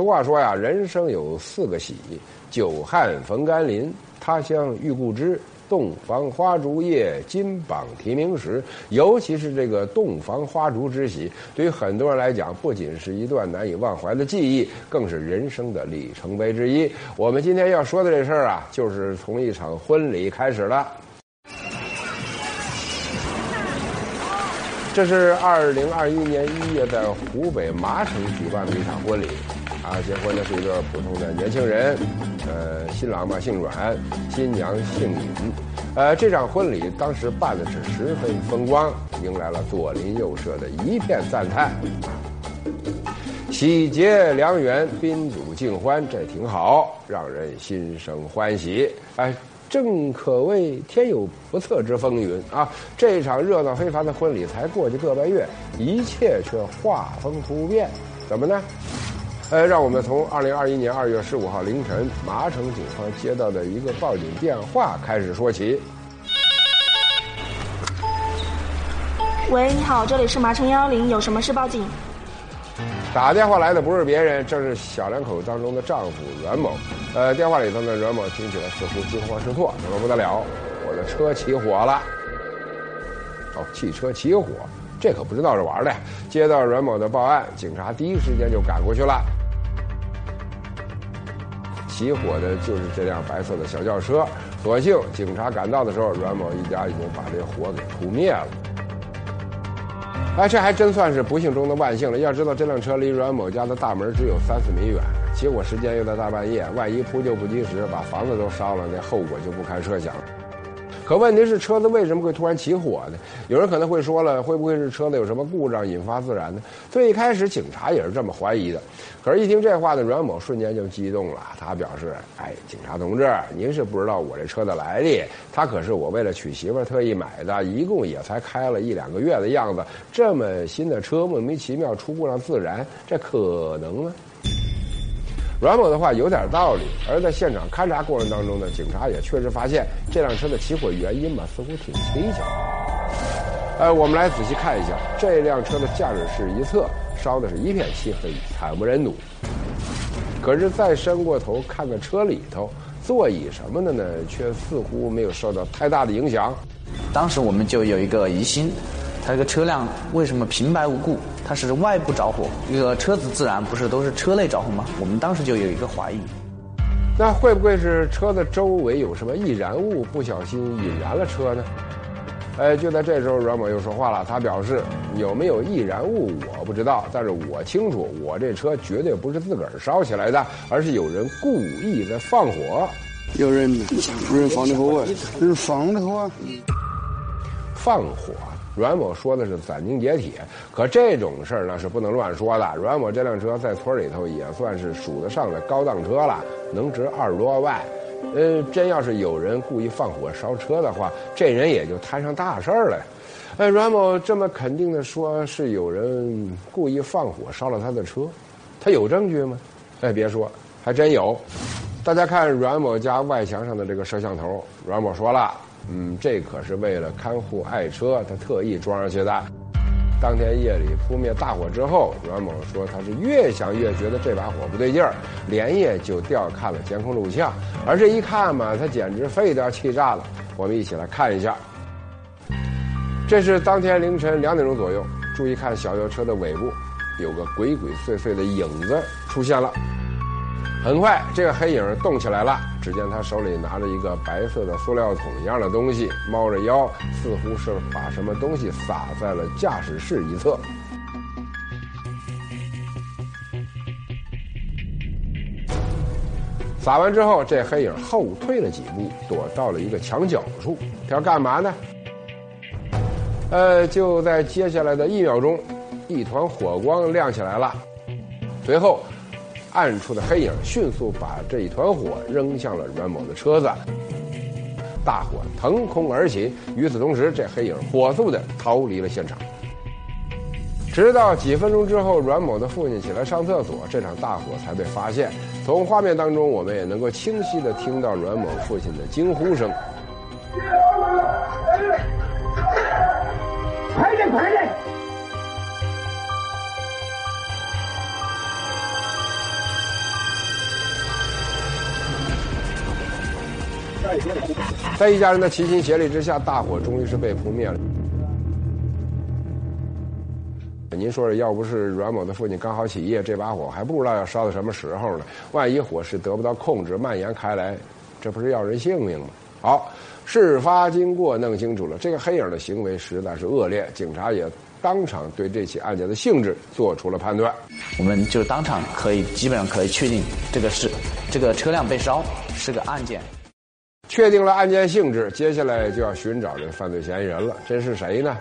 俗话说呀，人生有四个喜：久旱逢甘霖，他乡遇故知。洞房花烛夜，金榜题名时。尤其是这个洞房花烛之喜，对于很多人来讲，不仅是一段难以忘怀的记忆，更是人生的里程碑之一。我们今天要说的这事儿啊，就是从一场婚礼开始了。这是二零二一年一月在湖北麻城举办的一场婚礼。啊，结婚的是一个普通的年轻人，呃，新郎嘛姓阮，新娘姓尹，呃，这场婚礼当时办的是十分风光，迎来了左邻右舍的一片赞叹。喜结良缘，宾主尽欢，这挺好，让人心生欢喜。哎，正可谓天有不测之风云啊！这场热闹非凡的婚礼才过去个把月，一切却画风突变，怎么呢？呃，让我们从二零二一年二月十五号凌晨麻城警方接到的一个报警电话开始说起。喂，你好，这里是麻城幺幺零，有什么事报警？打电话来的不是别人，正是小两口当中的丈夫阮某。呃，电话里头呢，阮某听起来似乎惊慌失措，怎么不得了？我的车起火了！哦，汽车起火，这可不是闹着玩的。接到阮某的报案，警察第一时间就赶过去了。起火的就是这辆白色的小轿车，所幸警察赶到的时候，阮某一家已经把这火给扑灭了。哎，这还真算是不幸中的万幸了。要知道，这辆车离阮某家的大门只有三四米远，起火时间又在大半夜，万一扑救不及时，把房子都烧了，那后果就不堪设想。可问题是，车子为什么会突然起火呢？有人可能会说了，会不会是车子有什么故障引发自燃呢？最一开始，警察也是这么怀疑的。可是，一听这话呢，阮某瞬间就激动了。他表示：“哎，警察同志，您是不知道我这车的来历，他可是我为了娶媳妇特意买的，一共也才开了一两个月的样子。这么新的车，莫名其妙出故障自燃，这可能吗？”阮某的话有点道理，而在现场勘查过程当中呢，警察也确实发现这辆车的起火原因嘛，似乎挺蹊跷。呃，我们来仔细看一下这辆车的驾驶室一侧烧的是一片漆黑，惨不忍睹。可是再伸过头看看车里头，座椅什么的呢，却似乎没有受到太大的影响。当时我们就有一个疑心。它这个车辆为什么平白无故？它是外部着火，一个车子自燃不是都是车内着火吗？我们当时就有一个怀疑，那会不会是车子周围有什么易燃物不小心引燃了车呢？哎，就在这时候，阮某又说话了，他表示有没有易燃物我不知道，但是我清楚，我这车绝对不是自个儿烧起来的，而是有人故意在放火。有人，有人放的火有，人放的火，放火。阮某说的是斩钉截铁，可这种事儿呢是不能乱说的。阮某这辆车在村里头也算是数得上的高档车了，能值二十多万。呃，真要是有人故意放火烧车的话，这人也就摊上大事儿了。哎，阮某这么肯定的说是有人故意放火烧了他的车，他有证据吗？哎，别说，还真有。大家看阮某家外墙上的这个摄像头，阮某说了。嗯，这可是为了看护爱车，他特意装上去的。当天夜里扑灭大火之后，阮某说他是越想越觉得这把火不对劲儿，连夜就调看了监控录像。而这一看嘛，他简直肺都要气炸了。我们一起来看一下，这是当天凌晨两点钟左右，注意看小轿车的尾部，有个鬼鬼祟祟的影子出现了。很快，这个黑影动起来了。只见他手里拿着一个白色的塑料桶一样的东西，猫着腰，似乎是把什么东西撒在了驾驶室一侧。撒完之后，这黑影后退了几步，躲到了一个墙角处。他要干嘛呢？呃，就在接下来的一秒钟，一团火光亮起来了，随后。暗处的黑影迅速把这一团火扔向了阮某的车子，大火腾空而起。与此同时，这黑影火速的逃离了现场。直到几分钟之后，阮某的父亲起来上厕所，这场大火才被发现。从画面当中，我们也能够清晰的听到阮某父亲的惊呼声。快点，快点！在一家人的齐心协力之下，大火终于是被扑灭了。您说说，要不是阮某的父亲刚好起夜，这把火还不知道要烧到什么时候呢？万一火势得不到控制，蔓延开来，这不是要人性命吗？好，事发经过弄清楚了，这个黑影的行为实在是恶劣，警察也当场对这起案件的性质做出了判断。我们就当场可以基本上可以确定，这个是这个车辆被烧是个案件。确定了案件性质，接下来就要寻找这犯罪嫌疑人了。这是谁呢？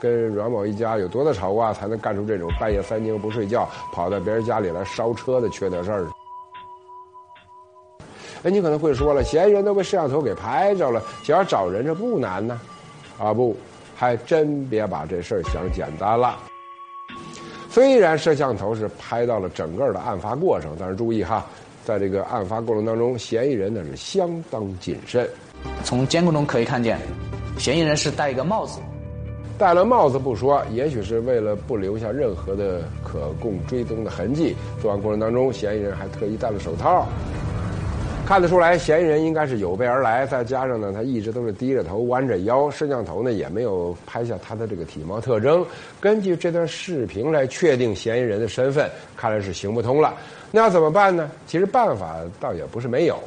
跟阮某一家有多大仇啊，才能干出这种半夜三更不睡觉，跑到别人家里来烧车的缺德事儿？哎，你可能会说了，嫌疑人都被摄像头给拍着了，想要找人这不难呢。啊不，还真别把这事儿想简单了。虽然摄像头是拍到了整个的案发过程，但是注意哈，在这个案发过程当中，嫌疑人那是相当谨慎。从监控中可以看见，嫌疑人是戴一个帽子。戴了帽子不说，也许是为了不留下任何的可供追踪的痕迹。作案过程当中，嫌疑人还特意戴了手套，看得出来，嫌疑人应该是有备而来。再加上呢，他一直都是低着头、弯着腰，摄像头呢也没有拍下他的这个体貌特征。根据这段视频来确定嫌疑人的身份，看来是行不通了。那要怎么办呢？其实办法倒也不是没有。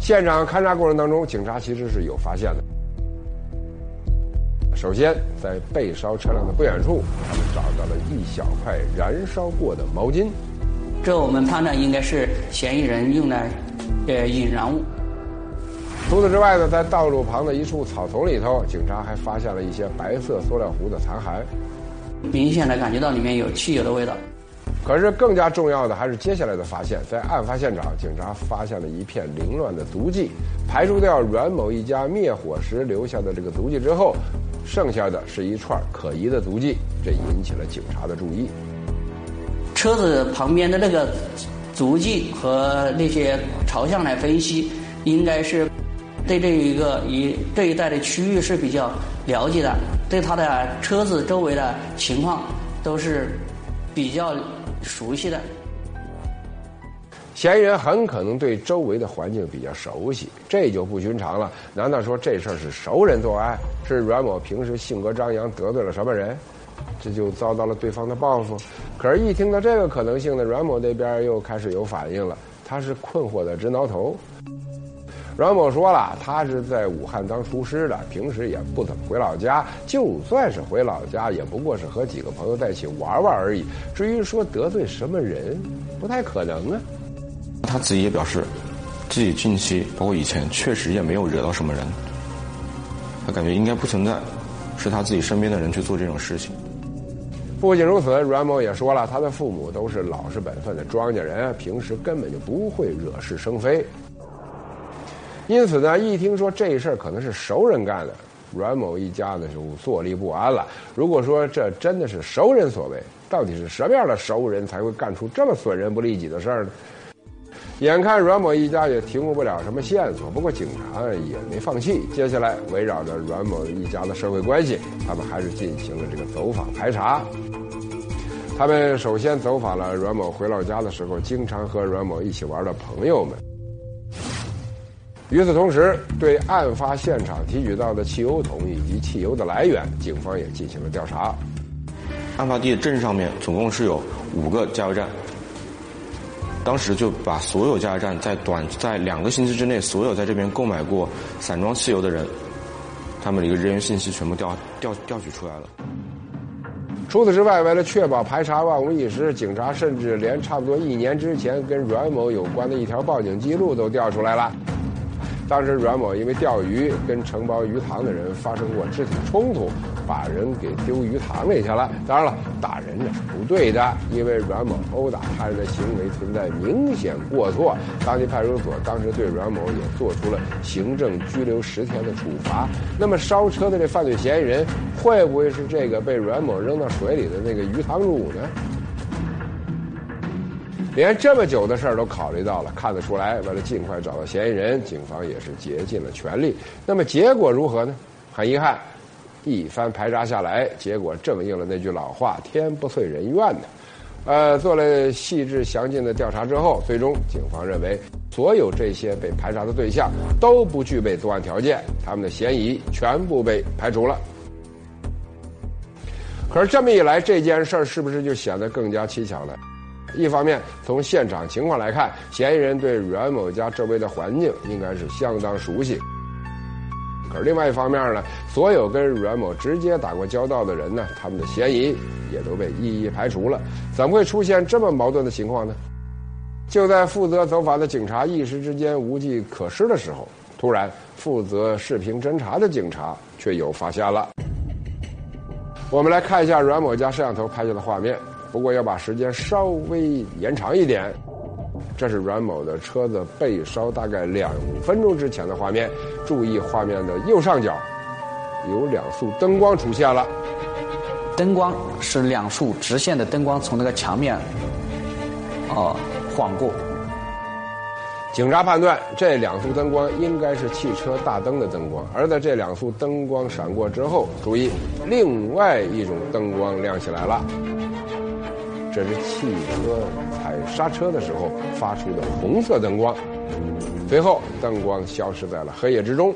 现场勘查过程当中，警察其实是有发现的。首先，在被烧车辆的不远处，他们找到了一小块燃烧过的毛巾。这我们判断应该是嫌疑人用的呃引燃物。除此之外呢，在道路旁的一处草丛里头，警察还发现了一些白色塑料壶的残骸，明显的感觉到里面有汽油的味道。可是更加重要的还是接下来的发现，在案发现场，警察发现了一片凌乱的足迹。排除掉阮某一家灭火时留下的这个足迹之后，剩下的是一串可疑的足迹，这引起了警察的注意。车子旁边的那个足迹和那些朝向来分析，应该是对这一个一这一带的区域是比较了解的，对他的车子周围的情况都是比较。熟悉的嫌疑人很可能对周围的环境比较熟悉，这就不寻常了。难道说这事儿是熟人作案？是阮某平时性格张扬，得罪了什么人，这就遭到了对方的报复？可是，一听到这个可能性呢，阮某那边又开始有反应了，他是困惑的直挠头。阮某说了，他是在武汉当厨师的，平时也不怎么回老家。就算是回老家，也不过是和几个朋友在一起玩玩而已。至于说得罪什么人，不太可能啊。他自己也表示，自己近期包括以前确实也没有惹到什么人。他感觉应该不存在，是他自己身边的人去做这种事情。不仅如此，阮某也说了，他的父母都是老实本分的庄稼人，平时根本就不会惹是生非。因此呢，一听说这事儿可能是熟人干的，阮某一家呢就坐立不安了。如果说这真的是熟人所为，到底是什么样的熟人才会干出这么损人不利己的事儿呢？眼看阮某一家也提供不了什么线索，不过警察也没放弃。接下来围绕着阮某一家的社会关系，他们还是进行了这个走访排查。他们首先走访了阮某回老家的时候经常和阮某一起玩的朋友们。与此同时，对案发现场提取到的汽油桶以及汽油的来源，警方也进行了调查。案发地镇上面总共是有五个加油站，当时就把所有加油站在短在两个星期之内，所有在这边购买过散装汽油的人，他们的一个人员信息全部调调调取出来了。除此之外，为了确保排查万无一失，警察甚至连差不多一年之前跟阮某有关的一条报警记录都调出来了。当时阮某因为钓鱼跟承包鱼塘的人发生过肢体冲突，把人给丢鱼塘里去了。当然了，打人呢不对的，因为阮某殴打他人的行为存在明显过错。当地派出所当时对阮某也做出了行政拘留十天的处罚。那么烧车的这犯罪嫌疑人会不会是这个被阮某扔到水里的那个鱼塘主呢？连这么久的事儿都考虑到了，看得出来，为了尽快找到嫌疑人，警方也是竭尽了全力。那么结果如何呢？很遗憾，一番排查下来，结果正应了那句老话：“天不遂人愿”的。呃，做了细致详尽的调查之后，最终警方认为，所有这些被排查的对象都不具备作案条件，他们的嫌疑全部被排除了。可是这么一来，这件事儿是不是就显得更加蹊跷了？一方面，从现场情况来看，嫌疑人对阮某家周围的环境应该是相当熟悉。可是另外一方面呢，所有跟阮某直接打过交道的人呢，他们的嫌疑也都被一一排除了。怎么会出现这么矛盾的情况呢？就在负责走访的警察一时之间无计可施的时候，突然负责视频侦查的警察却有发现了。我们来看一下阮某家摄像头拍下的画面，不过要把时间稍微延长一点。这是阮某的车子被烧大概两分钟之前的画面。注意画面的右上角，有两束灯光出现了。灯光是两束直线的灯光从那个墙面，哦，晃过。警察判断这两束灯光应该是汽车大灯的灯光，而在这两束灯光闪过之后，注意，另外一种灯光亮起来了。这是汽车踩刹车的时候发出的红色灯光，随后灯光消失在了黑夜之中。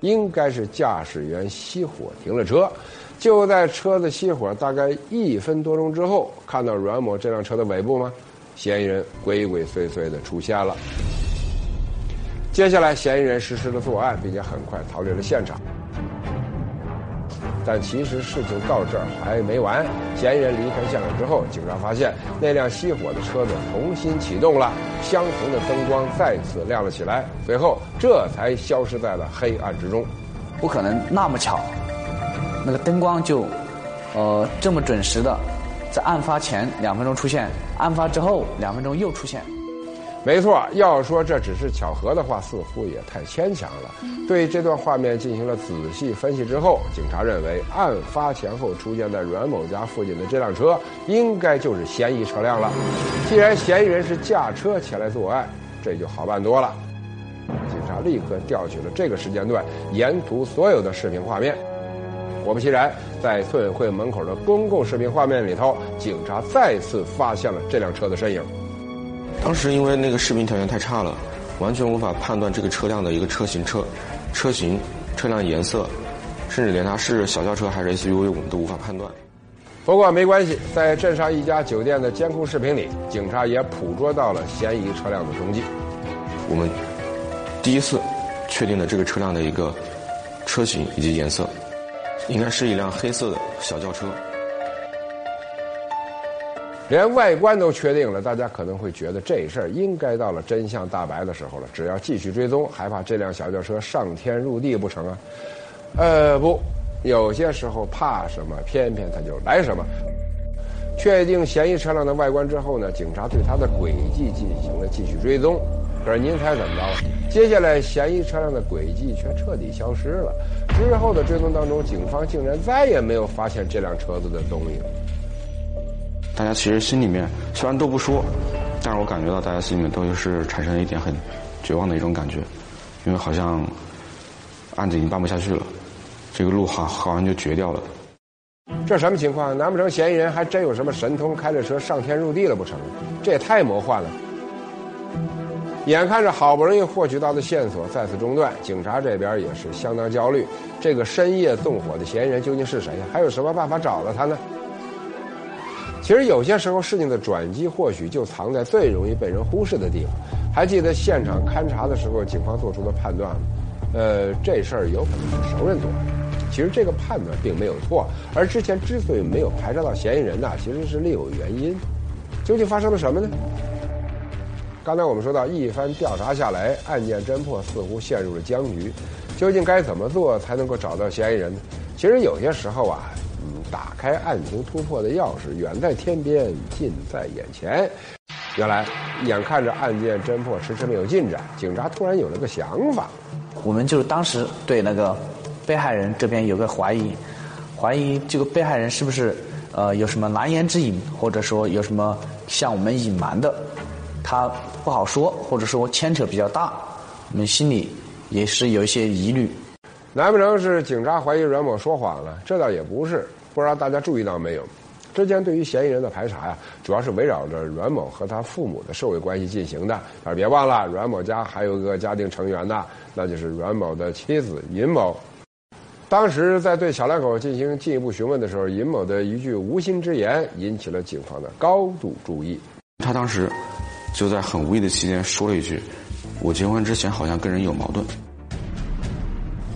应该是驾驶员熄火停了车，就在车子熄火大概一分多钟之后，看到阮某这辆车的尾部吗？嫌疑人鬼鬼祟祟的出现了。接下来，嫌疑人实施了作案，并且很快逃离了现场。但其实事情到这儿还没完。嫌疑人离开现场之后，警察发现那辆熄火的车子重新启动了，相同的灯光再次亮了起来，随后这才消失在了黑暗之中。不可能那么巧，那个灯光就，呃，这么准时的，在案发前两分钟出现，案发之后两分钟又出现。没错，要说这只是巧合的话，似乎也太牵强了。对这段画面进行了仔细分析之后，警察认为案发前后出现在阮某家附近的这辆车，应该就是嫌疑车辆了。既然嫌疑人是驾车前来作案，这就好办多了。警察立刻调取了这个时间段沿途所有的视频画面。果不其然，在村委会门口的公共视频画面里头，警察再次发现了这辆车的身影。当时因为那个视频条件太差了，完全无法判断这个车辆的一个车型、车车型、车辆颜色，甚至连它是小轿车还是 SUV，我们都无法判断。不过没关系，在镇上一家酒店的监控视频里，警察也捕捉到了嫌疑车辆的踪迹。我们第一次确定了这个车辆的一个车型以及颜色，应该是一辆黑色的小轿车。连外观都确定了，大家可能会觉得这事儿应该到了真相大白的时候了。只要继续追踪，还怕这辆小轿车上天入地不成啊？呃，不，有些时候怕什么，偏偏它就来什么。确定嫌疑车辆的外观之后呢，警察对它的轨迹进行了继续追踪。可是您猜怎么着？接下来嫌疑车辆的轨迹却彻底消失了。之后的追踪当中，警方竟然再也没有发现这辆车子的踪影。大家其实心里面虽然都不说，但是我感觉到大家心里面都是产生了一点很绝望的一种感觉，因为好像案子已经办不下去了，这个路好好像就绝掉了。这什么情况？难不成嫌疑人还真有什么神通，开着车上天入地了不成？这也太魔幻了！眼看着好不容易获取到的线索再次中断，警察这边也是相当焦虑。这个深夜纵火的嫌疑人究竟是谁？还有什么办法找到他呢？其实有些时候，事情的转机或许就藏在最容易被人忽视的地方。还记得现场勘查的时候，警方做出的判断吗？呃，这事儿有可能是熟人做的。其实这个判断并没有错。而之前之所以没有排查到嫌疑人呢，其实是另有原因。究竟发生了什么呢？刚才我们说到，一番调查下来，案件侦破似乎陷入了僵局。究竟该怎么做才能够找到嫌疑人呢？其实有些时候啊。打开案情突破的钥匙远在天边，近在眼前。原来，眼看着案件侦破迟迟没有进展，警察突然有了个想法。我们就是当时对那个被害人这边有个怀疑，怀疑这个被害人是不是呃有什么难言之隐，或者说有什么向我们隐瞒的，他不好说，或者说牵扯比较大，我们心里也是有一些疑虑。难不成是警察怀疑阮某说谎了？这倒也不是。不知道大家注意到没有？之前对于嫌疑人的排查呀，主要是围绕着阮某和他父母的社会关系进行的。但是别忘了，阮某家还有一个家庭成员呢，那就是阮某的妻子尹某。当时在对小两口进行进一步询问的时候，尹某的一句无心之言引起了警方的高度注意。他当时就在很无意的期间说了一句：“我结婚之前好像跟人有矛盾。”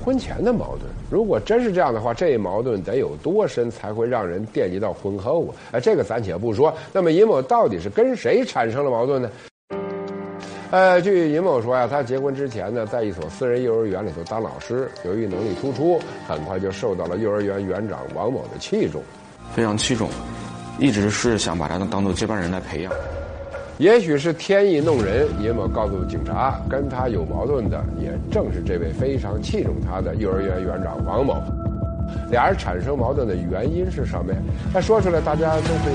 婚前的矛盾，如果真是这样的话，这一矛盾得有多深才会让人惦记到婚后啊？哎，这个暂且不说。那么尹某到底是跟谁产生了矛盾呢？呃，据尹某说呀，他结婚之前呢，在一所私人幼儿园里头当老师，由于能力突出，很快就受到了幼儿园园长王某的器重，非常器重，一直是想把他当做接班人来培养。也许是天意弄人，尹某告诉警察，跟他有矛盾的也正是这位非常器重他的幼儿园园长王某。俩人产生矛盾的原因是什么呀？他说出来，大家都会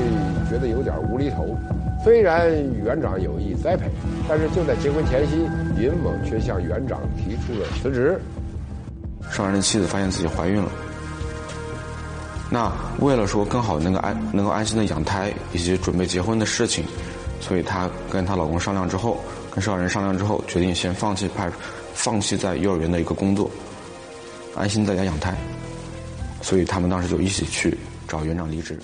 觉得有点无厘头。虽然园长有意栽培，但是就在结婚前夕，尹某却向园长提出了辞职。上人的妻子发现自己怀孕了，那为了说更好能够安能够安心的养胎以及准备结婚的事情，所以她跟她老公商量之后，跟受害人商量之后，决定先放弃派，放弃在幼儿园的一个工作，安心在家养胎。所以他们当时就一起去找园长离职。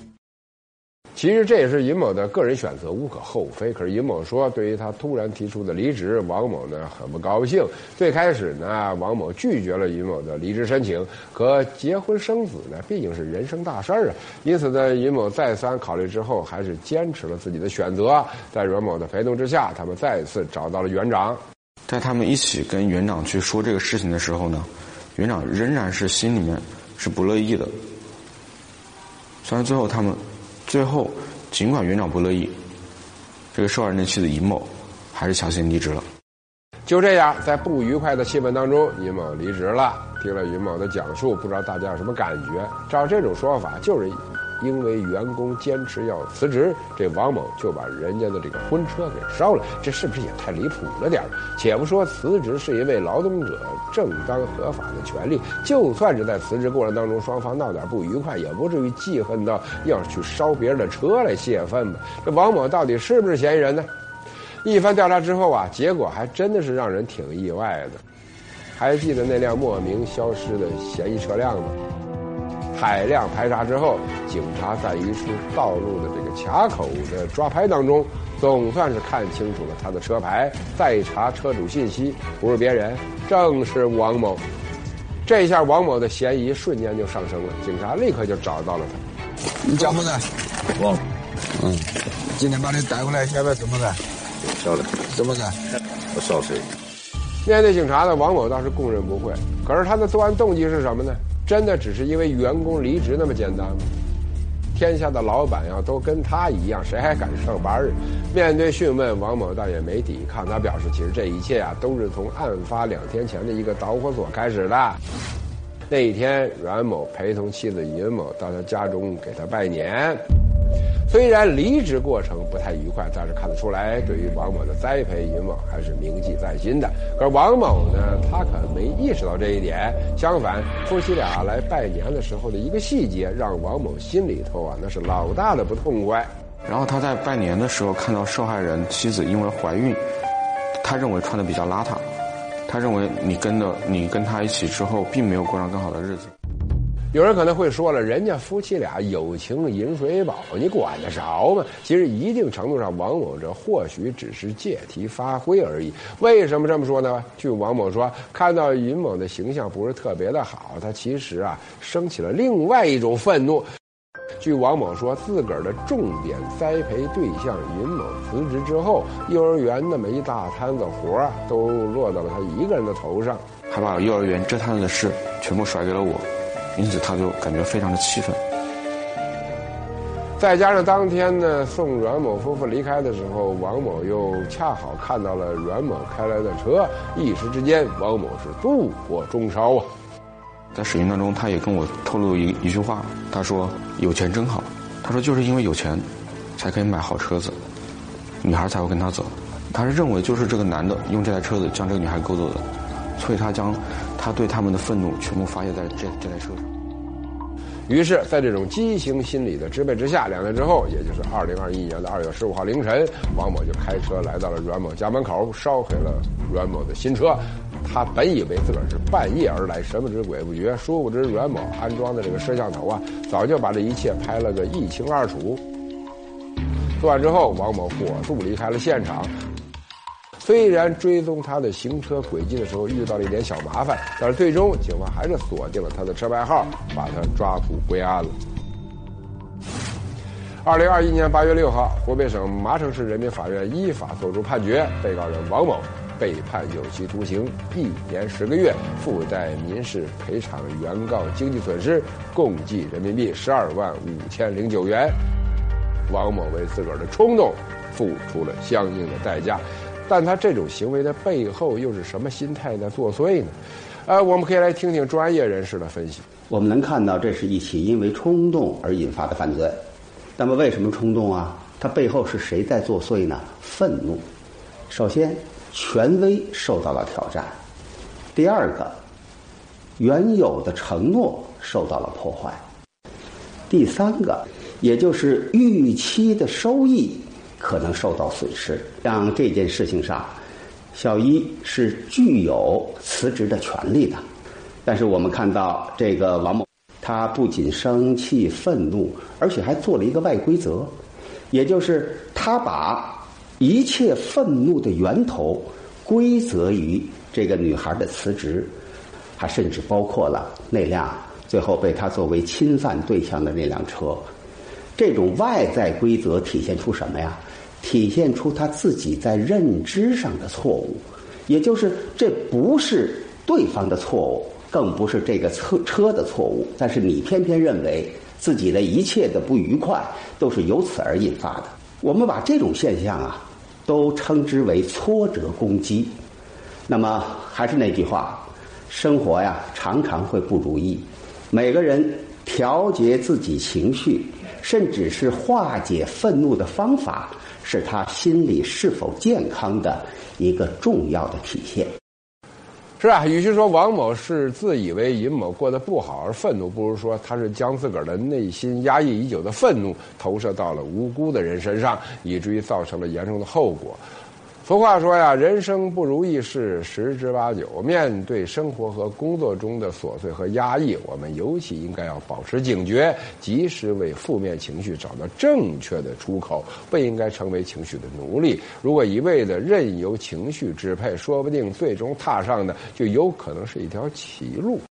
其实这也是尹某的个人选择，无可厚非。可是尹某说，对于他突然提出的离职，王某呢很不高兴。最开始呢，王某拒绝了尹某的离职申请。可结婚生子呢，毕竟是人生大事儿啊。因此呢，尹某再三考虑之后，还是坚持了自己的选择。在阮某的陪同之下，他们再次找到了园长。在他们一起跟园长去说这个事情的时候呢，园长仍然是心里面是不乐意的。虽然最后他们。最后，尽管园长不乐意，这个受害人的妻子尹某还是强行离职了。就这样，在不愉快的气氛当中，尹某离职了。听了尹某的讲述，不知道大家有什么感觉？照这种说法，就是。因为员工坚持要辞职，这王某就把人家的这个婚车给烧了，这是不是也太离谱了点儿且不说辞职是一位劳动者正当合法的权利，就算是在辞职过程当中双方闹点不愉快，也不至于记恨到要去烧别人的车来泄愤吧？这王某到底是不是嫌疑人呢？一番调查之后啊，结果还真的是让人挺意外的。还记得那辆莫名消失的嫌疑车辆吗？海量排查之后，警察在一处道路的这个卡口的抓拍当中，总算是看清楚了他的车牌。再查车主信息，不是别人，正是王某。这一下，王某的嫌疑瞬间就上升了。警察立刻就找到了他。你叫么子？我。嗯。今天把你带过来，现在怎么的？晓得。怎么的？我烧水。面对警察呢，王某倒是供认不讳。可是他的作案动机是什么呢？真的只是因为员工离职那么简单吗？天下的老板要都跟他一样，谁还敢上班面对讯问，王某倒也没抵抗，他表示，其实这一切啊，都是从案发两天前的一个导火索开始的。那一天，阮某陪同妻子尹某到他家中给他拜年。虽然离职过程不太愉快，但是看得出来，对于王某的栽培，尹某还是铭记在心的。可是王某呢，他可没意识到这一点。相反，夫妻俩来拜年的时候的一个细节，让王某心里头啊，那是老大的不痛快。然后他在拜年的时候看到受害人妻子因为怀孕，他认为穿的比较邋遢，他认为你跟的你跟他一起之后，并没有过上更好的日子。有人可能会说了，人家夫妻俩有情饮水饱，你管得着吗？其实一定程度上，王某这或许只是借题发挥而已。为什么这么说呢？据王某说，看到尹某的形象不是特别的好，他其实啊升起了另外一种愤怒。据王某说，自个儿的重点栽培对象尹某辞职之后，幼儿园那么一大摊子活儿都落到了他一个人的头上，还把幼儿园这摊子的事全部甩给了我。因此，他就感觉非常的气愤。再加上当天呢，送阮某夫妇离开的时候，王某又恰好看到了阮某开来的车，一时之间，王某是怒火中烧啊！在审讯当中，他也跟我透露一一句话，他说：“有钱真好。”他说：“就是因为有钱，才可以买好车子，女孩才会跟他走。”他是认为就是这个男的用这台车子将这个女孩勾走的。所以他将他对他们的愤怒全部发泄在这这台车上。于是，在这种畸形心理的支配之下，两天之后，也就是二零二一年的二月十五号凌晨，王某就开车来到了阮某家门口，烧毁了阮某的新车。他本以为自个儿是半夜而来，神不知鬼不觉，殊不知阮某安装的这个摄像头啊，早就把这一切拍了个一清二楚。作案之后，王某火速离开了现场。虽然追踪他的行车轨迹的时候遇到了一点小麻烦，但是最终警方还是锁定了他的车牌号，把他抓捕归案了。二零二一年八月六号，湖北省麻城市人民法院依法作出判决，被告人王某被判有期徒刑一年十个月，附带民事赔偿原告经济损失共计人民币十二万五千零九元。王某为自个儿的冲动付出了相应的代价。但他这种行为的背后又是什么心态在作祟呢？呃，我们可以来听听专业人士的分析。我们能看到，这是一起因为冲动而引发的犯罪。那么，为什么冲动啊？它背后是谁在作祟呢？愤怒。首先，权威受到了挑战；第二个，原有的承诺受到了破坏；第三个，也就是预期的收益。可能受到损失。像这件事情上，小一是具有辞职的权利的，但是我们看到这个王某，他不仅生气愤怒，而且还做了一个外规则，也就是他把一切愤怒的源头归责于这个女孩的辞职，还甚至包括了那辆最后被他作为侵犯对象的那辆车。这种外在规则体现出什么呀？体现出他自己在认知上的错误，也就是这不是对方的错误，更不是这个车车的错误，但是你偏偏认为自己的一切的不愉快都是由此而引发的。我们把这种现象啊，都称之为挫折攻击。那么还是那句话，生活呀常常会不如意，每个人调节自己情绪。甚至是化解愤怒的方法，是他心理是否健康的一个重要的体现。是啊，与其说王某是自以为尹某过得不好而愤怒，不如说他是将自个儿的内心压抑已久的愤怒投射到了无辜的人身上，以至于造成了严重的后果。俗话说呀，人生不如意事十之八九。面对生活和工作中的琐碎和压抑，我们尤其应该要保持警觉，及时为负面情绪找到正确的出口，不应该成为情绪的奴隶。如果一味的任由情绪支配，说不定最终踏上的就有可能是一条歧路。